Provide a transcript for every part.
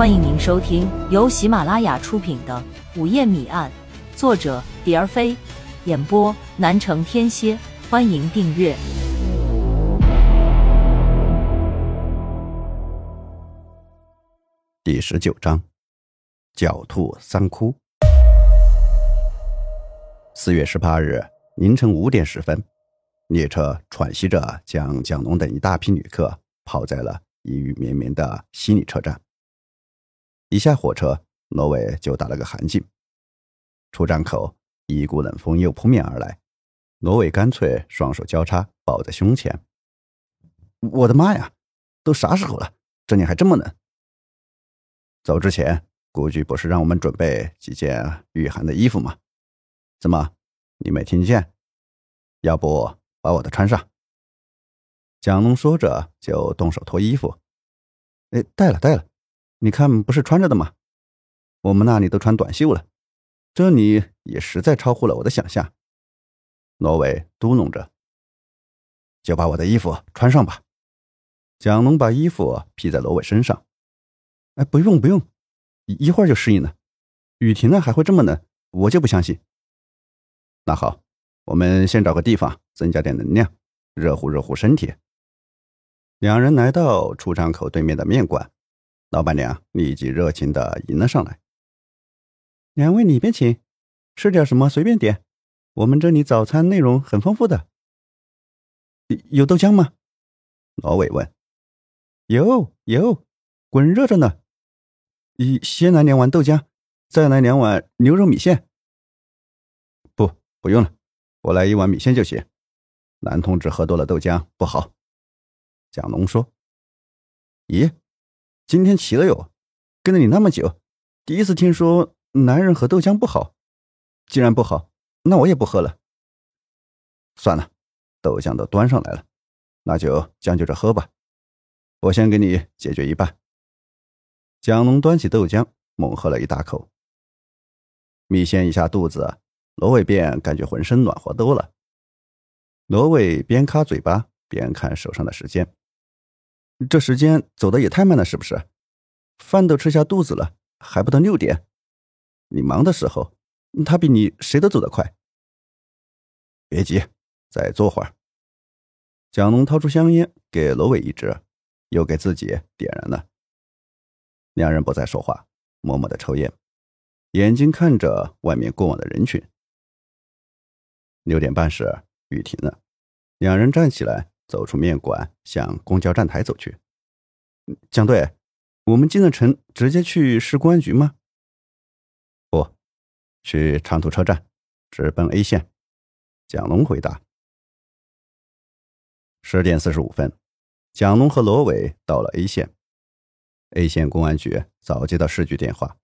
欢迎您收听由喜马拉雅出品的《午夜谜案》，作者蝶儿飞，演播南城天蝎。欢迎订阅第十九章：狡兔三窟。四月十八日凌晨五点十分，列车喘息着将蒋龙等一大批旅客抛在了阴雨绵绵的西里车站。一下火车，罗伟就打了个寒噤。出站口，一股冷风又扑面而来，罗伟干脆双手交叉抱在胸前。我的妈呀，都啥时候了，这里还这么冷？走之前，估计不是让我们准备几件御寒的衣服吗？怎么，你没听见？要不把我的穿上？蒋龙说着就动手脱衣服。哎，带了，带了。你看，不是穿着的吗？我们那里都穿短袖了，这里也实在超乎了我的想象。罗伟嘟哝着：“就把我的衣服穿上吧。”蒋龙把衣服披在罗伟身上。哎，不用不用，一会儿就适应了。雨停了还会这么冷，我就不相信。那好，我们先找个地方增加点能量，热乎热乎身体。两人来到出站口对面的面馆。老板娘立即热情的迎了上来。两位里边请，吃点什么随便点，我们这里早餐内容很丰富的。有豆浆吗？罗伟问。有有，滚热着呢。一先来两碗豆浆，再来两碗牛肉米线。不，不用了，我来一碗米线就行。男同志喝多了豆浆不好。蒋龙说。咦？今天齐了哟，跟了你那么久，第一次听说男人喝豆浆不好。既然不好，那我也不喝了。算了，豆浆都端上来了，那就将就着喝吧。我先给你解决一半。蒋龙端起豆浆，猛喝了一大口。米线一下肚子，罗伟便感觉浑身暖和多了。罗伟边擦嘴巴边看手上的时间。这时间走的也太慢了，是不是？饭都吃下肚子了，还不到六点。你忙的时候，他比你谁都走得快。别急，再坐会儿。蒋龙掏出香烟，给罗伟一支，又给自己点燃了。两人不再说话，默默的抽烟，眼睛看着外面过往的人群。六点半时，雨停了，两人站起来。走出面馆，向公交站台走去。蒋队，我们进了城，直接去市公安局吗？不，去长途车站，直奔 A 线。蒋龙回答。十点四十五分，蒋龙和罗伟到了 A 线。A 线公安局早接到市局电话，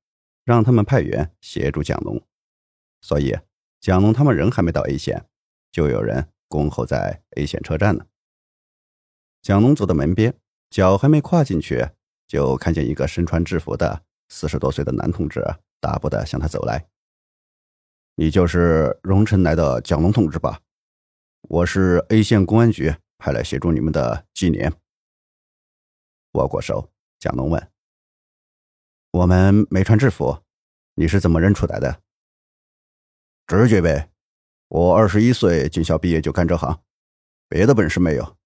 让他们派员协助蒋龙，所以蒋龙他们人还没到 A 线，就有人恭候在 A 线车站了。蒋龙走到门边，脚还没跨进去，就看见一个身穿制服的四十多岁的男同志大步的向他走来。你就是荣城来的蒋龙同志吧？我是 A 县公安局派来协助你们的纪年。握过手，蒋龙问：“我们没穿制服，你是怎么认出来的？”直觉呗，我二十一岁军校毕业就干这行，别的本事没有。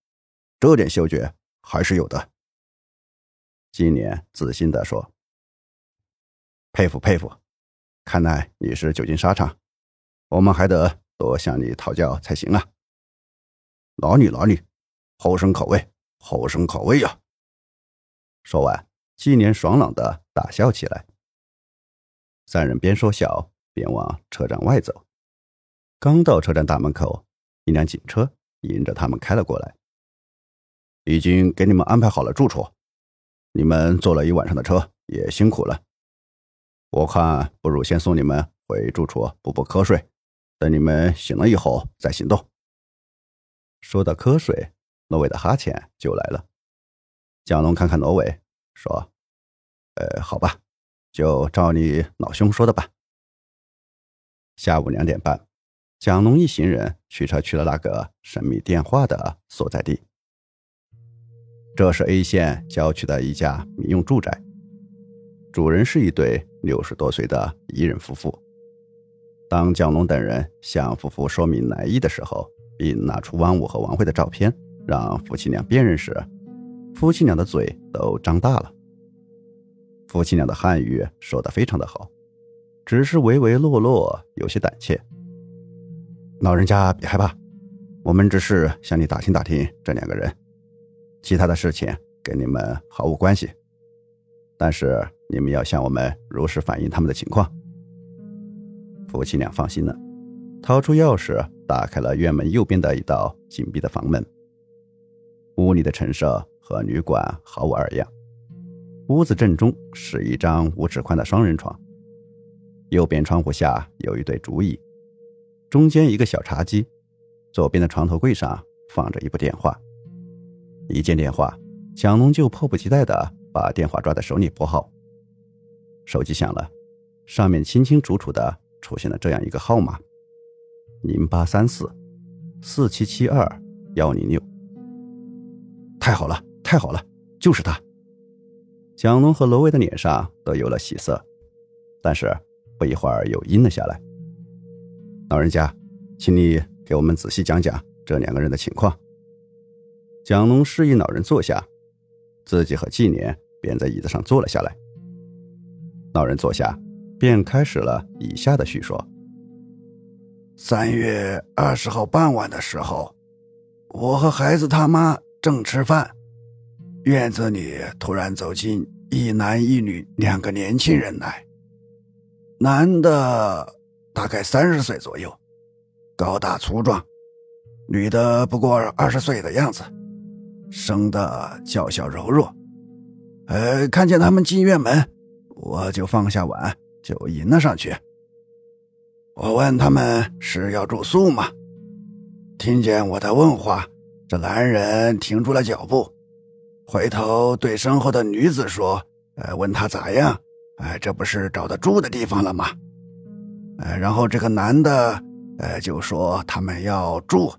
这点嗅觉还是有的。今年自信地说：“佩服佩服，看来你是久经沙场，我们还得多向你讨教才行啊。”哪里哪里，后生可畏，后生可畏呀！说完，纪年爽朗的大笑起来。三人边说笑边往车站外走。刚到车站大门口，一辆警车迎着他们开了过来。已经给你们安排好了住处，你们坐了一晚上的车也辛苦了，我看不如先送你们回住处补补瞌睡，等你们醒了以后再行动。说到瞌睡，罗伟的哈欠就来了。蒋龙看看罗伟，说：“呃，好吧，就照你老兄说的吧。”下午两点半，蒋龙一行人驱车去了那个神秘电话的所在地。这是 A 县郊区的一家民用住宅。主人是一对六十多岁的彝人夫妇。当蒋龙等人向夫妇说明来意的时候，并拿出王五和王慧的照片，让夫妻俩辨认时，夫妻俩的嘴都张大了。夫妻俩的汉语说的非常的好，只是唯唯诺诺，有些胆怯。老人家别害怕，我们只是向你打听打听这两个人，其他的事情跟你们毫无关系。但是你们要向我们如实反映他们的情况。夫妻俩放心了，掏出钥匙打开了院门右边的一道紧闭的房门。屋里的陈设和旅馆毫无二样。屋子正中是一张五尺宽的双人床，右边窗户下有一对竹椅，中间一个小茶几，左边的床头柜上放着一部电话。一接电话，蒋龙就迫不及待地把电话抓在手里拨号。手机响了，上面清清楚楚地出现了这样一个号码：零八三四四七七二幺零六。太好了，太好了，就是他。蒋龙和罗威的脸上都有了喜色，但是不一会儿又阴了下来。老人家，请你给我们仔细讲讲这两个人的情况。蒋龙示意老人坐下，自己和纪年便在椅子上坐了下来。老人坐下，便开始了以下的叙说：三月二十号傍晚的时候，我和孩子他妈正吃饭。院子里突然走进一男一女两个年轻人来。男的大概三十岁左右，高大粗壮；女的不过二十岁的样子，生的娇小柔弱。呃，看见他们进院门，我就放下碗，就迎了上去。我问他们是要住宿吗？听见我的问话，这男人停住了脚步。回头对身后的女子说：“呃，问他咋样？哎，这不是找到住的地方了吗？”呃，然后这个男的，呃，就说他们要住，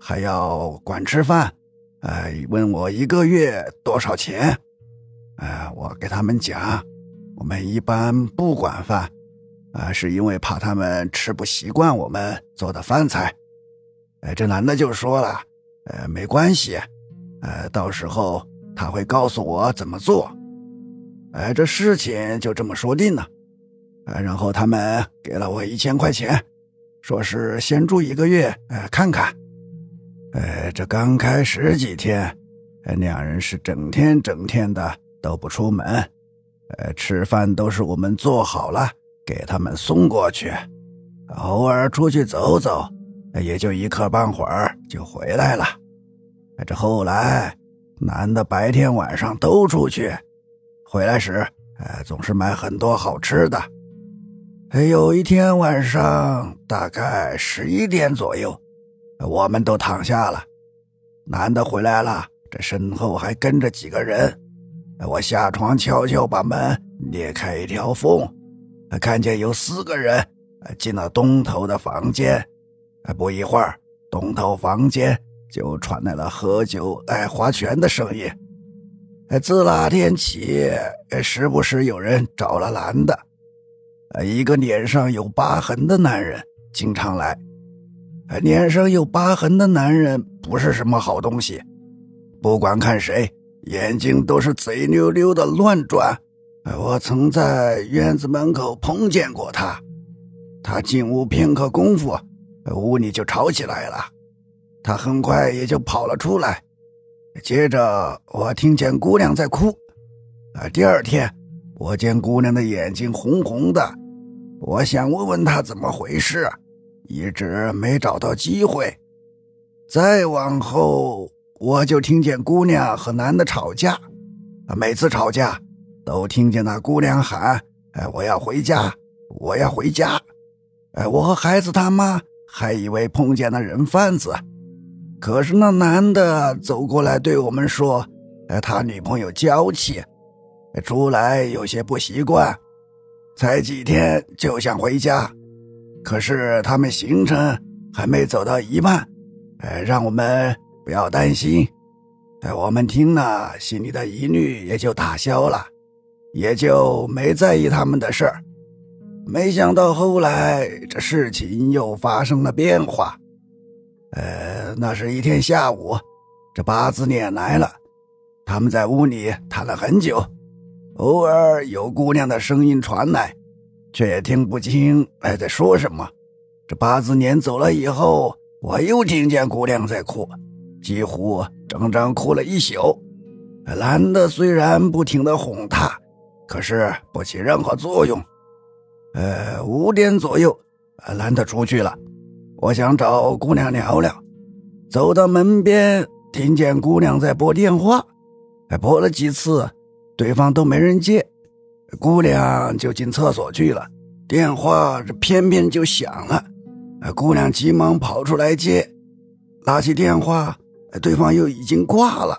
还要管吃饭，哎，问我一个月多少钱？哎，我给他们讲，我们一般不管饭，啊，是因为怕他们吃不习惯我们做的饭菜。哎，这男的就说了：“呃，没关系，呃，到时候。”他会告诉我怎么做，哎，这事情就这么说定了，哎，然后他们给了我一千块钱，说是先住一个月，哎，看看，哎，这刚开始几天，两人是整天整天的都不出门，呃，吃饭都是我们做好了给他们送过去，偶尔出去走走，也就一刻半会儿就回来了，这后来。男的白天晚上都出去，回来时，哎，总是买很多好吃的。哎，有一天晚上大概十一点左右，我们都躺下了，男的回来了，这身后还跟着几个人。我下床悄悄把门裂开一条缝，看见有四个人进了东头的房间。不一会儿，东头房间。就传来了喝酒、哎划拳的声音。自那天起，时不时有人找了男的，一个脸上有疤痕的男人经常来。脸上有疤痕的男人不是什么好东西，不管看谁，眼睛都是贼溜溜的乱转。我曾在院子门口碰见过他，他进屋片刻功夫，屋里就吵起来了。他很快也就跑了出来，接着我听见姑娘在哭。啊，第二天我见姑娘的眼睛红红的，我想问问她怎么回事，一直没找到机会。再往后，我就听见姑娘和男的吵架，每次吵架都听见那姑娘喊：“哎，我要回家，我要回家。”哎，我和孩子他妈还以为碰见了人贩子。可是那男的走过来对我们说：“哎，他女朋友娇气，出来有些不习惯，才几天就想回家。可是他们行程还没走到一半，呃，让我们不要担心。哎，我们听了心里的疑虑也就打消了。也就没在意他们的事儿。没想到后来这事情又发生了变化。呃，那是一天下午，这八字脸来了，他们在屋里谈了很久，偶尔有姑娘的声音传来，却也听不清哎在说什么。这八字年走了以后，我又听见姑娘在哭，几乎整整哭了一宿。男的虽然不停的哄她，可是不起任何作用。呃，五点左右，男的出去了。我想找姑娘聊聊，走到门边，听见姑娘在拨电话，还拨了几次，对方都没人接，姑娘就进厕所去了。电话这偏偏就响了，姑娘急忙跑出来接，拿起电话，对方又已经挂了。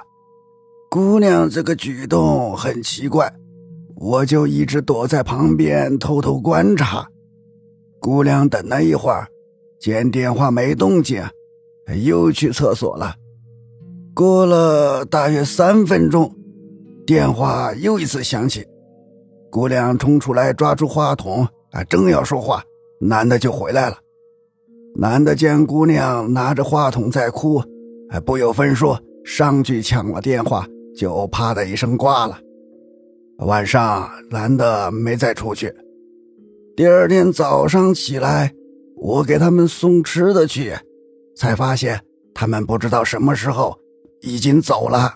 姑娘这个举动很奇怪，我就一直躲在旁边偷偷观察。姑娘等了一会儿。见电话没动静，又去厕所了。过了大约三分钟，电话又一次响起，姑娘冲出来抓住话筒，啊，正要说话，男的就回来了。男的见姑娘拿着话筒在哭，还不由分说上去抢了电话，就啪的一声挂了。晚上男的没再出去。第二天早上起来。我给他们送吃的去，才发现他们不知道什么时候已经走了。